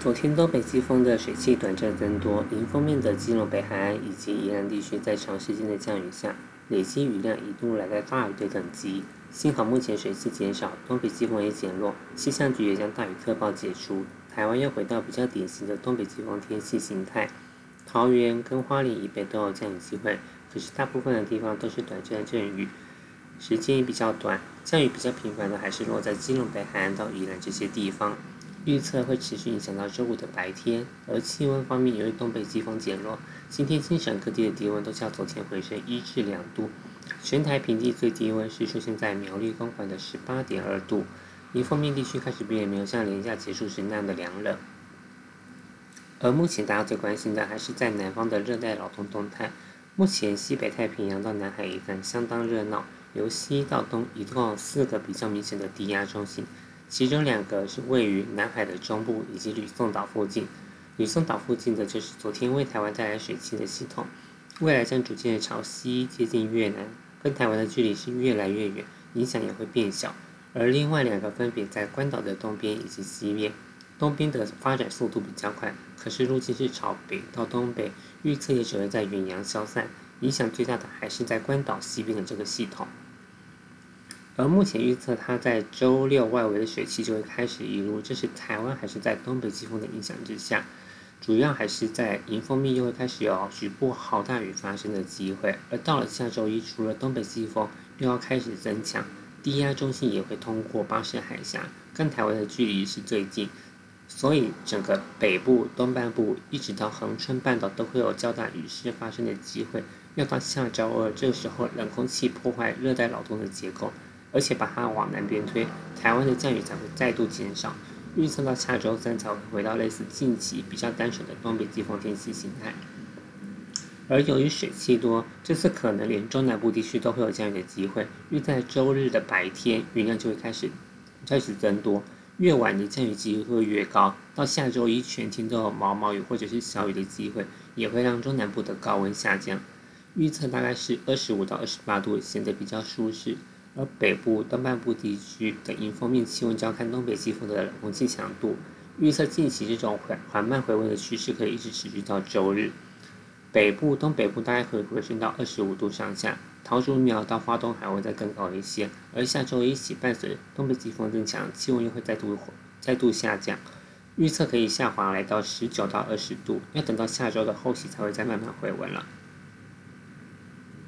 昨天东北季风的水汽短暂增多，迎风面的基隆北海岸以及宜兰地区在长时间的降雨下，累积雨量一度来到大雨的等级。幸好目前水汽减少，东北季风也减弱，气象局也将大雨特报解除，台湾又回到比较典型的东北季风天气形态。桃园跟花莲以北都有降雨机会，可是大部分的地方都是短暂阵雨，时间也比较短，降雨比较频繁的还是落在基隆北海岸到宜兰这些地方。预测会持续影响到周五的白天，而气温方面，由于东北季风减弱，今天京省各地的低温都较昨天回升一至两度。全台平地最低温是出现在苗栗公馆的十八点二度，迎风面地区开始变没有像连假结束时那样的凉冷。而目前大家最关心的还是在南方的热带扰动动态。目前西北太平洋到南海一带相当热闹，由西到东一共有四个比较明显的低压中心。其中两个是位于南海的中部以及吕宋岛附近，吕宋岛附近的就是昨天为台湾带来水汽的系统，未来将逐渐朝西接近越南，跟台湾的距离是越来越远，影响也会变小。而另外两个分别在关岛的东边以及西边，东边的发展速度比较快，可是路径是朝北到东北，预测也只会在远洋消散，影响最大的还是在关岛西边的这个系统。而目前预测，它在周六外围的水汽就会开始移入，这是台湾还是在东北季风的影响之下，主要还是在迎风面又会开始有局部豪大雨发生的机会。而到了下周一，除了东北季风又要开始增强，低压中心也会通过巴士海峡，跟台湾的距离是最近，所以整个北部、东半部一直到恒春半岛都会有较大雨势发生的机会。要到下周二，这个时候冷空气破坏热带扰动的结构。而且把它往南边推，台湾的降雨才会再度减少。预测到下周三才会回到类似近期比较单纯的东北季风天气形态。而由于水汽多，这次可能连中南部地区都会有降雨的机会。预在周日的白天，云量就会开始开始增多，越晚的降雨机会越高。到下周一全天都有毛毛雨或者是小雨的机会，也会让中南部的高温下降。预测大概是二十五到二十八度，显得比较舒适。而北部东半部地区的迎风面气温，就要看东北季风的冷空气强度。预测近期这种缓缓慢回温的趋势可以一直持续到周日。北部、东北部大概会回升到二十五度上下，桃竹苗到花东还会再更高一些。而下周一起，伴随东北季风增强，气温又会再度再度下降。预测可以下滑来到十九到二十度，要等到下周的后期才会再慢慢回温了。